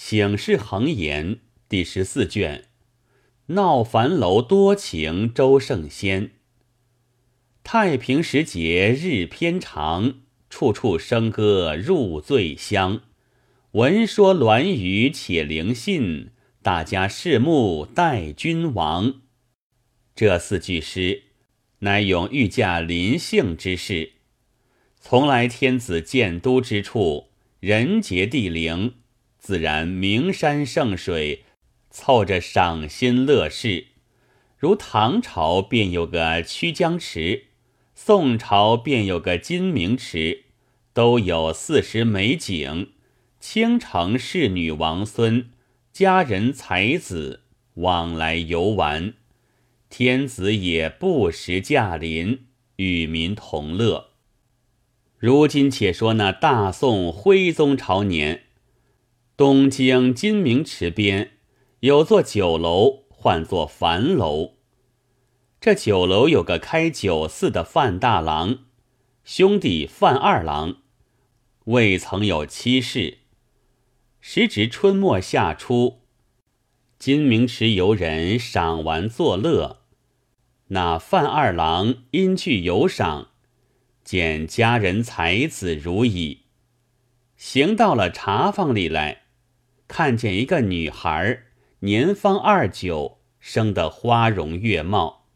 醒世恒言》第十四卷。闹樊楼多情周圣仙。太平时节日偏长，处处笙歌入醉乡。闻说栾舆且灵信，大家拭目待君王。这四句诗，乃咏御驾临幸之事。从来天子建都之处，人杰地灵，自然名山胜水，凑着赏心乐事。如唐朝便有个曲江池，宋朝便有个金明池，都有四时美景。倾城侍女王孙，佳人才子往来游玩，天子也不时驾临，与民同乐。如今且说那大宋徽宗朝年，东京金明池边有座酒楼，唤作樊楼。这酒楼有个开酒肆的范大郎，兄弟范二郎，未曾有妻室。时值春末夏初，金明池游人赏玩作乐。那范二郎因去游赏，见佳人才子如矣，行到了茶坊里来，看见一个女孩，年方二九，生得花容月貌。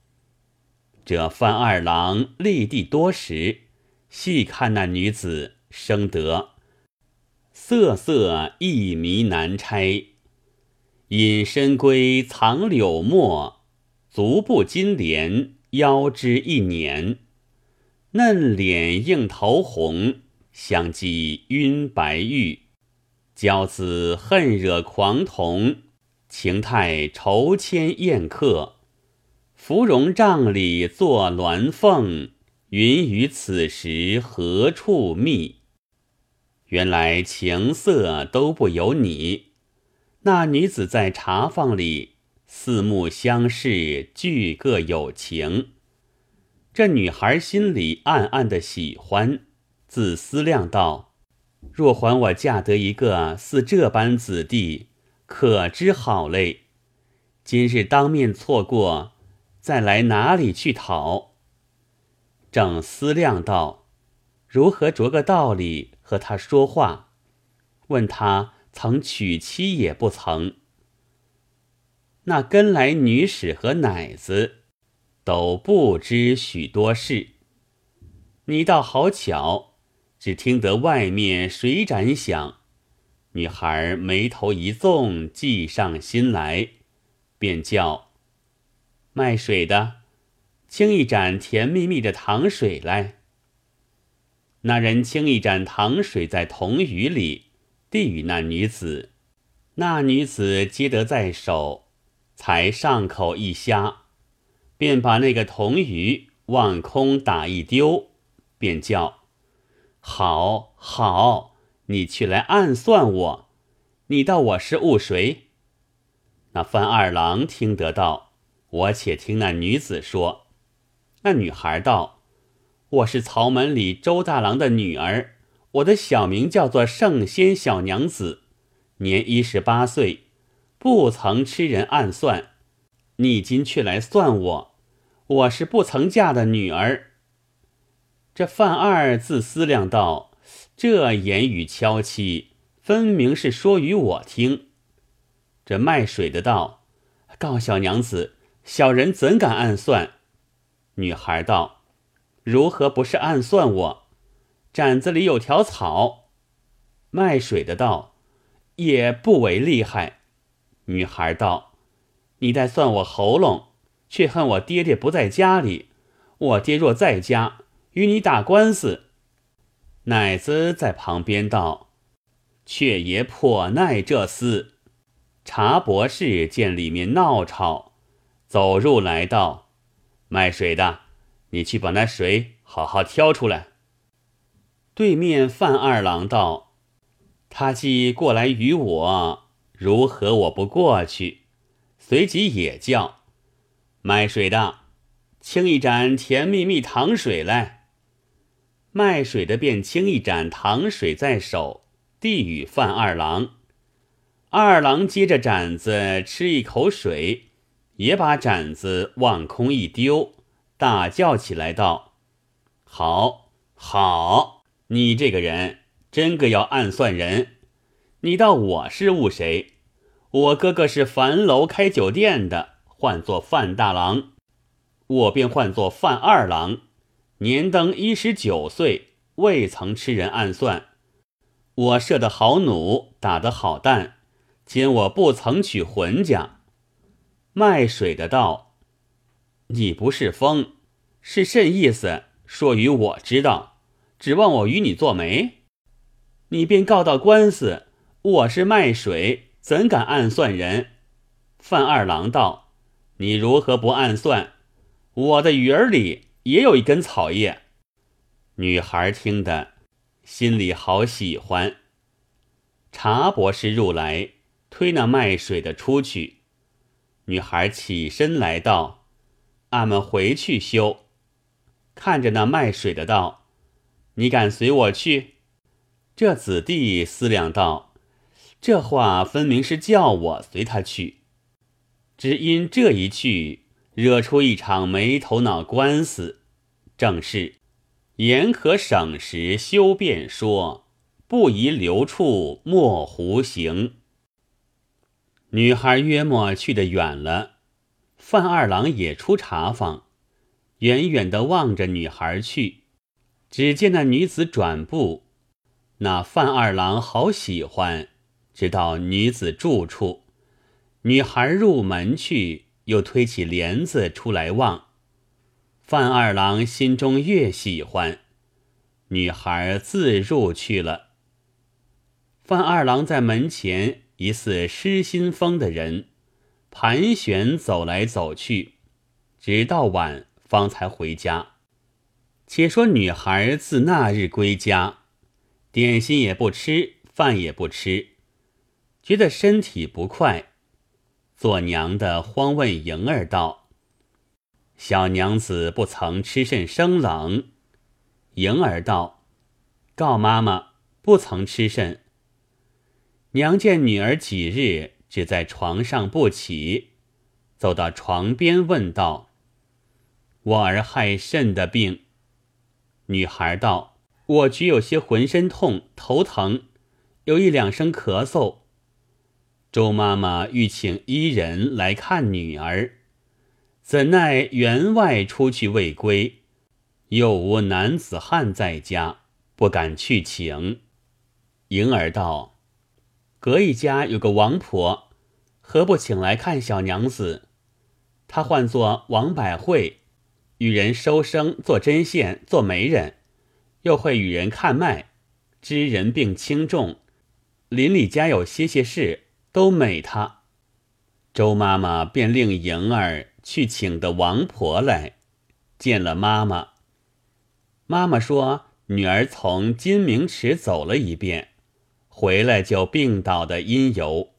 这范二郎立地多时，细看那女子，生得。色色一迷难拆，隐身归藏柳墨，足步金莲，腰肢一捻，嫩脸映桃红，相继晕白玉，娇姿恨惹狂童，情态愁牵宴客，芙蓉帐里坐鸾凤，云雨此时何处觅？原来情色都不由你。那女子在茶坊里，四目相视，俱各有情。这女孩心里暗暗的喜欢，自思量道：若还我嫁得一个似这般子弟，可知好嘞！今日当面错过，再来哪里去讨？正思量道：如何着个道理？和他说话，问他曾娶妻也不曾。那跟来女使和奶子都不知许多事。你倒好巧，只听得外面水盏响，女孩眉头一纵，计上心来，便叫卖水的，倾一盏甜蜜蜜的糖水来。那人倾一盏糖水在铜盂里，递与那女子。那女子接得在手，才上口一呷，便把那个铜盂往空打一丢，便叫：“好好，你去来暗算我，你道我是误谁？”那范二郎听得到，我且听那女子说。那女孩道。我是曹门里周大郎的女儿，我的小名叫做圣仙小娘子，年一十八岁，不曾吃人暗算。你今却来算我，我是不曾嫁的女儿。这范二自思量道：这言语悄凄，分明是说与我听。这卖水的道：告小娘子，小人怎敢暗算？女孩道。如何不是暗算我？盏子里有条草。卖水的道：“也不为厉害。”女孩道：“你待算我喉咙，却恨我爹爹不在家里。我爹若在家，与你打官司。”奶子在旁边道：“却也颇耐这厮。”茶博士见里面闹吵，走入来道：“卖水的。”你去把那水好好挑出来。对面范二郎道：“他既过来与我，如何我不过去？”随即也叫卖水的，清一盏甜蜜蜜糖水来。卖水的便倾一盏糖水在手，递与范二郎。二郎接着盏子吃一口水，也把盏子往空一丢，大叫起来道：“好，好！你这个人真个要暗算人！你道我是误谁？我哥哥是樊楼开酒店的，唤作范大郎，我便唤作范二郎，年登一十九岁，未曾吃人暗算。我射得好弩，打得好弹。”今我不曾娶浑家，卖水的道：“你不是疯，是甚意思？说与我知道，指望我与你做媒？你便告到官司，我是卖水，怎敢暗算人？”范二郎道：“你如何不暗算？我的鱼儿里也有一根草叶。”女孩听得，心里好喜欢。茶博士入来。推那卖水的出去，女孩起身来道：“俺们回去修。”看着那卖水的道：“你敢随我去？”这子弟思量道：“这话分明是叫我随他去，只因这一去，惹出一场没头脑官司。正是言可省时休便说，不宜留处莫胡行。”女孩约莫去得远了，范二郎也出茶坊，远远的望着女孩去。只见那女子转步，那范二郎好喜欢，直到女子住处。女孩入门去，又推起帘子出来望。范二郎心中越喜欢，女孩自入去了。范二郎在门前。疑似失心疯的人，盘旋走来走去，直到晚方才回家。且说女孩自那日归家，点心也不吃，饭也不吃，觉得身体不快，做娘的慌问莹儿道：“小娘子不曾吃甚生冷？”莹儿道：“告妈妈，不曾吃甚。”娘见女儿几日只在床上不起，走到床边问道：“我儿害甚的病？”女孩道：“我只有些浑身痛、头疼，有一两声咳嗽。”周妈妈欲请伊人来看女儿，怎奈员外出去未归，又无男子汉在家，不敢去请。莹儿道。隔一家有个王婆，何不请来看小娘子？她唤作王百惠，与人收生、做针线、做媒人，又会与人看脉，知人病轻重。邻里家有些些事，都美她。周妈妈便令莹儿去请的王婆来，见了妈妈。妈妈说：“女儿从金明池走了一遍。”回来就病倒的因由，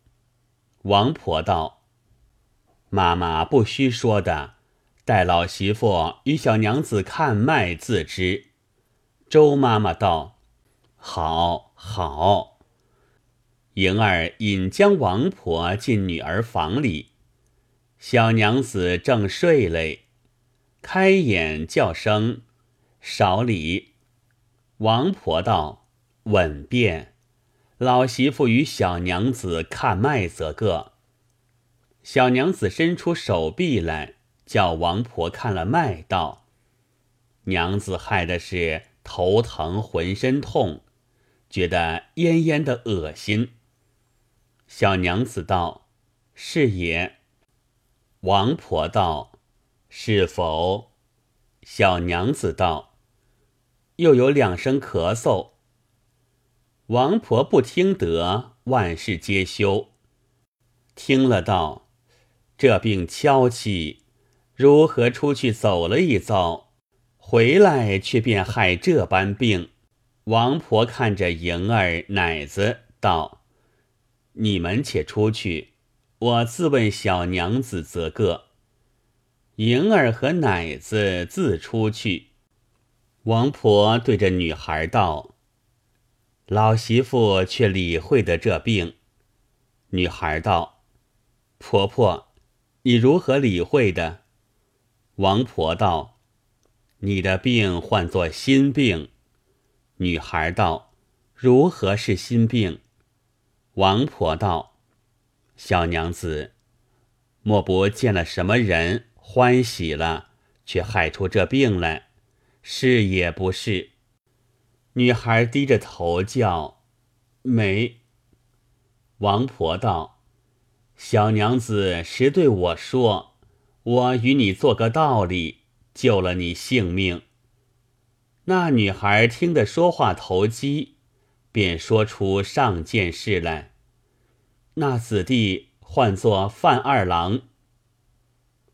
王婆道：“妈妈不须说的，待老媳妇与小娘子看脉自知。”周妈妈道：“好好。”莹儿引将王婆进女儿房里，小娘子正睡嘞，开眼叫声：“少礼。”王婆道：“稳便。”老媳妇与小娘子看脉，则个。小娘子伸出手臂来，叫王婆看了脉，道：“娘子害的是头疼，浑身痛，觉得恹恹的恶心。”小娘子道：“是也。”王婆道：“是否？”小娘子道：“又有两声咳嗽。”王婆不听得，万事皆休。听了道：“这病悄气，如何出去走了一遭，回来却便害这般病？”王婆看着莹儿、奶子道：“你们且出去，我自问小娘子则个。”莹儿和奶子自出去。王婆对着女孩道。老媳妇却理会的这病，女孩道：“婆婆，你如何理会的？”王婆道：“你的病唤作心病。”女孩道：“如何是心病？”王婆道：“小娘子，莫不见了什么人欢喜了，却害出这病来？是也不是？”女孩低着头叫：“没。”王婆道：“小娘子实对我说，我与你做个道理，救了你性命。”那女孩听得说话投机。便说出上件事来。那子弟唤作范二郎。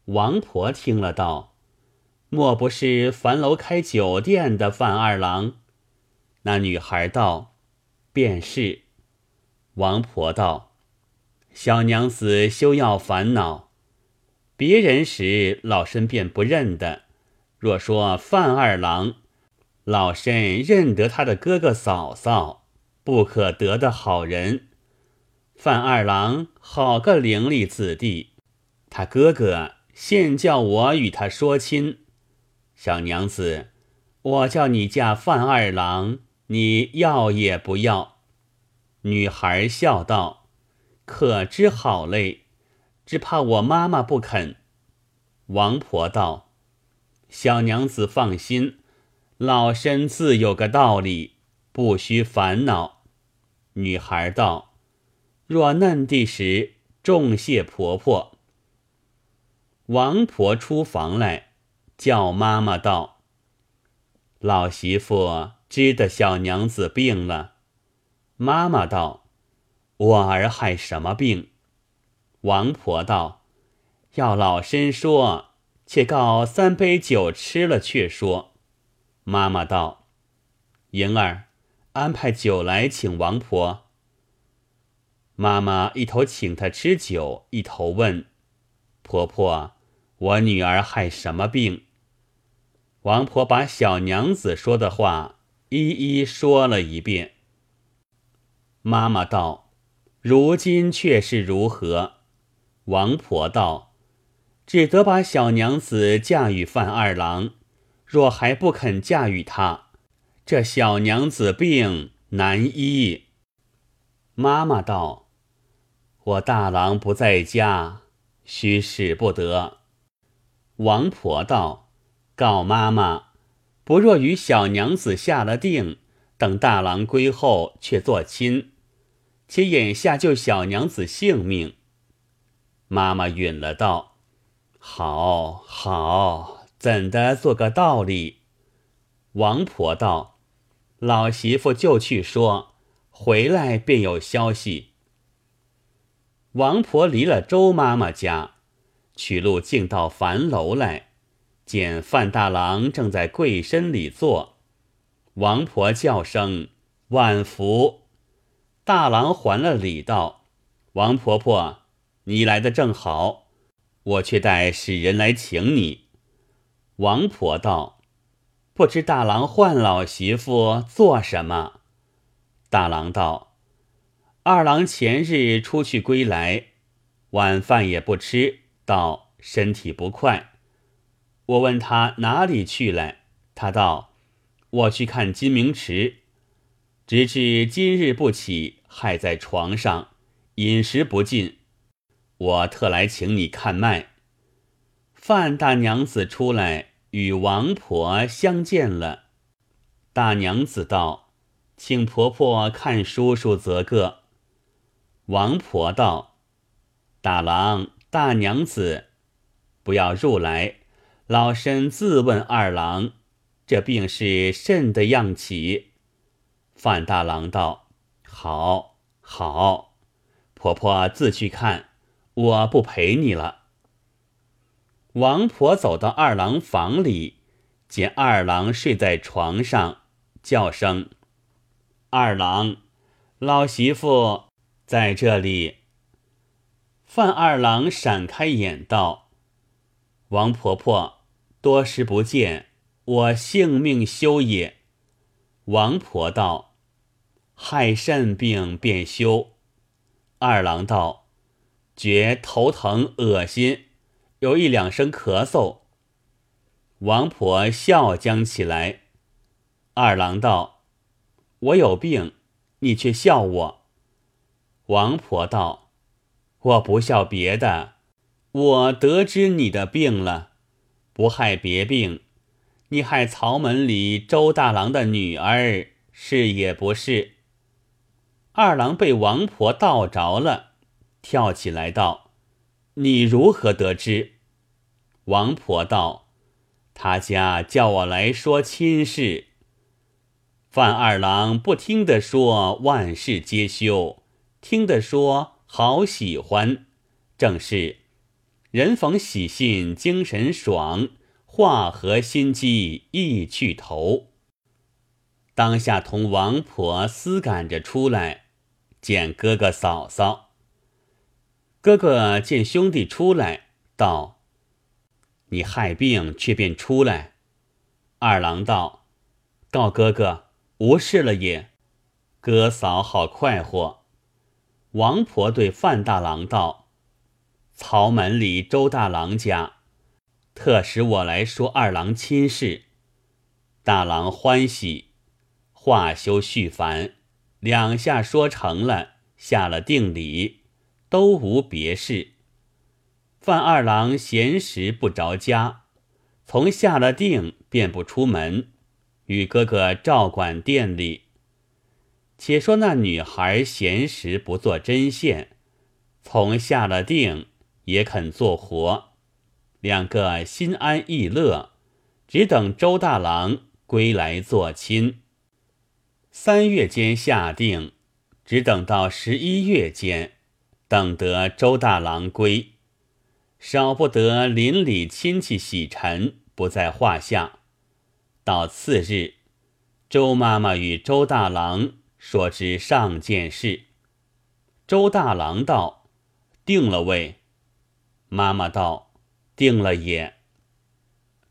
王婆听了道：“莫不是樊楼开酒店的范二郎？”那女孩道：“便是。”王婆道：“小娘子休要烦恼，别人时老身便不认得。若说范二郎，老身认得他的哥哥嫂嫂。”不可得的好人，范二郎好个伶俐子弟，他哥哥现叫我与他说亲。小娘子，我叫你嫁范二郎，你要也不要？女孩笑道：“可知好嘞，只怕我妈妈不肯。”王婆道：“小娘子放心，老身自有个道理，不需烦恼。”女孩道：“若嫩地时，重谢婆婆。”王婆出房来，叫妈妈道：“老媳妇知得小娘子病了。”妈妈道：“我儿害什么病？”王婆道：“要老身说，且告三杯酒吃了，却说。”妈妈道：“莹儿。”安排酒来请王婆。妈妈一头请她吃酒，一头问婆婆：“我女儿害什么病？”王婆把小娘子说的话一一说了一遍。妈妈道：“如今却是如何？”王婆道：“只得把小娘子嫁与范二郎，若还不肯嫁与他。”这小娘子病难医。妈妈道：“我大郎不在家，须使不得。”王婆道：“告妈妈，不若与小娘子下了定，等大郎归后，却做亲。且眼下救小娘子性命。”妈妈允了道：“好好，怎的做个道理？”王婆道。老媳妇就去说，回来便有消息。王婆离了周妈妈家，取路径到樊楼来，见范大郎正在跪身里坐。王婆叫声万福，大郎还了礼道：“王婆婆，你来的正好，我却待使人来请你。”王婆道。不知大郎唤老媳妇做什么？大郎道：“二郎前日出去归来，晚饭也不吃，道身体不快。我问他哪里去来，他道：我去看金明池，直至今日不起，害在床上，饮食不进。我特来请你看脉。范大娘子出来。”与王婆相见了，大娘子道：“请婆婆看叔叔则个。”王婆道：“大郎、大娘子，不要入来，老身自问二郎，这病是甚的样起？”范大郎道：“好，好，婆婆自去看，我不陪你了。”王婆走到二郎房里，见二郎睡在床上，叫声：“二郎，老媳妇在这里。”范二郎闪开眼道：“王婆婆，多时不见，我性命休也。”王婆道：“害肾病便休。”二郎道：“觉头疼恶心，有一两声咳嗽。”王婆笑将起来。二郎道：“我有病，你却笑我。”王婆道：“我不笑别的，我得知你的病了，不害别病，你害曹门里周大郎的女儿，是也不是？”二郎被王婆道着了，跳起来道：“你如何得知？”王婆道：“他家叫我来说亲事。”范二郎不听的说万事皆休，听的说好喜欢，正是人逢喜信精神爽，话和心机意趣头。当下同王婆思赶着出来，见哥哥嫂嫂。哥哥见兄弟出来，道：“你害病却便出来。”二郎道：“告哥哥。”无事了也，哥嫂好快活。王婆对范大郎道：“曹门里周大郎家，特使我来说二郎亲事。”大郎欢喜，话休续烦，两下说成了，下了定礼，都无别事。范二郎闲时不着家，从下了定便不出门。与哥哥照管店里。且说那女孩闲时不做针线，从下了定也肯做活，两个心安意乐，只等周大郎归来做亲。三月间下定，只等到十一月间，等得周大郎归，少不得邻里亲戚洗尘，不在话下。到次日，周妈妈与周大郎说知上件事。周大郎道：“定了位。”妈妈道：“定了也。”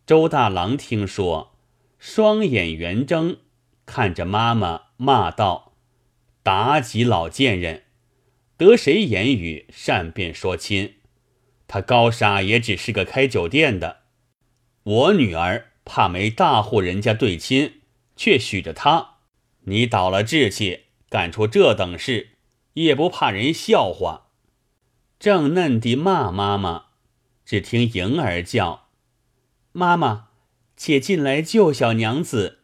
周大郎听说，双眼圆睁，看着妈妈，骂道：“妲己老贱人，得谁言语善便说亲？他高沙也只是个开酒店的，我女儿。”怕没大户人家对亲，却许着他。你倒了志气，干出这等事，也不怕人笑话。正嫩地骂妈妈，只听莹儿叫：“妈妈，且进来救小娘子。”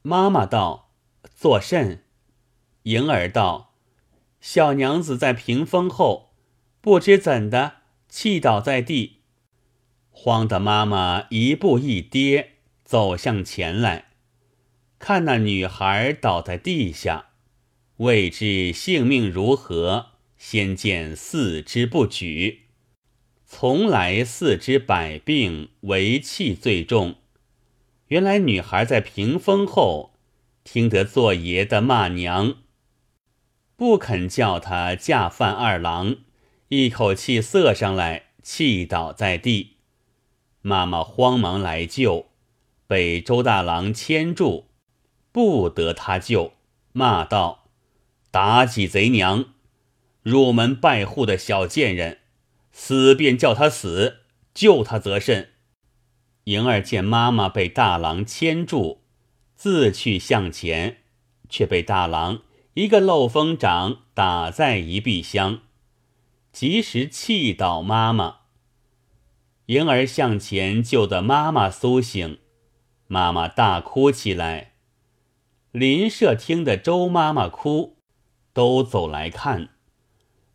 妈妈道：“作甚？”莹儿道：“小娘子在屏风后，不知怎的，气倒在地。”慌的妈妈一步一跌走向前来，看那女孩倒在地下，未知性命如何。先见四肢不举，从来四肢百病为气最重。原来女孩在屏风后听得做爷的骂娘，不肯叫他嫁范二郎，一口气色上来，气倒在地。妈妈慌忙来救，被周大郎牵住，不得他救，骂道：“妲己贼娘，入门拜户的小贱人，死便叫他死，救他则甚。”莹儿见妈妈被大郎牵住，自去向前，却被大郎一个漏风掌打在一壁厢，及时气倒妈妈。婴儿向前救得妈妈苏醒，妈妈大哭起来。邻舍听得周妈妈哭，都走来看。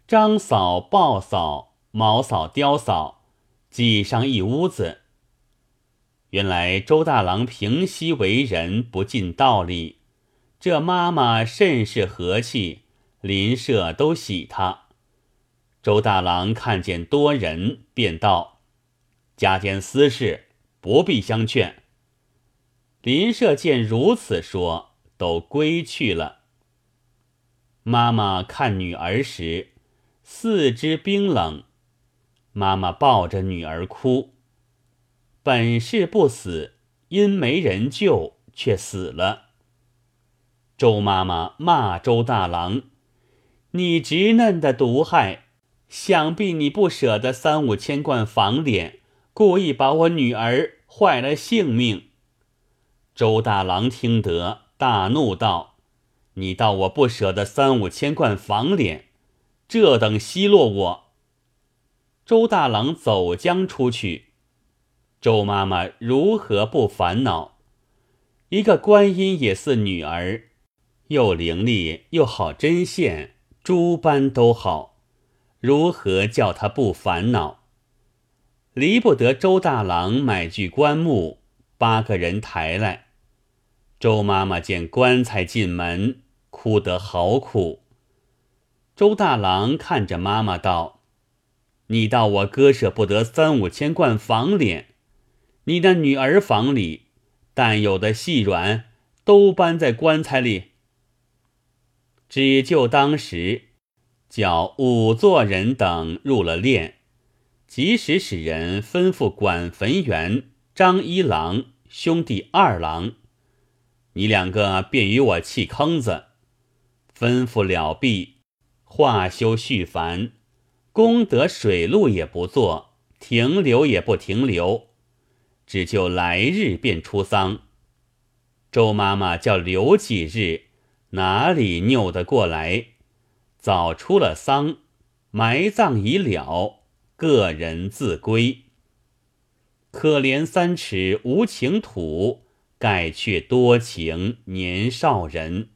张嫂、鲍嫂、毛嫂、刁嫂挤上一屋子。原来周大郎平息为人不尽道理，这妈妈甚是和气，邻舍都喜她。周大郎看见多人，便道。家间私事不必相劝。邻舍见如此说，都归去了。妈妈看女儿时，四肢冰冷。妈妈抱着女儿哭。本是不死，因没人救，却死了。周妈妈骂周大郎：“你直嫩的毒害，想必你不舍得三五千贯房脸，故意把我女儿坏了性命。”周大郎听得，大怒道：“你道我不舍得三五千贯房脸，这等奚落我！”周大郎走将出去，周妈妈如何不烦恼？一个观音也似女儿，又伶俐又好针线，诸般都好，如何叫她不烦恼？离不得周大郎买具棺木，八个人抬来。周妈妈见棺材进门，哭得好苦。周大郎看着妈妈道：“你道我割舍不得三五千贯房脸，你的女儿房里但有的细软，都搬在棺材里。只就当时叫五座人等入了殓，及时使人吩咐管坟员张一郎兄弟二郎。”你两个便与我弃坑子，吩咐了毕，化修续繁，功德水路也不做，停留也不停留，只就来日便出丧。周妈妈叫留几日，哪里拗得过来？早出了丧，埋葬已了，个人自归。可怜三尺无情土。盖却多情年少人。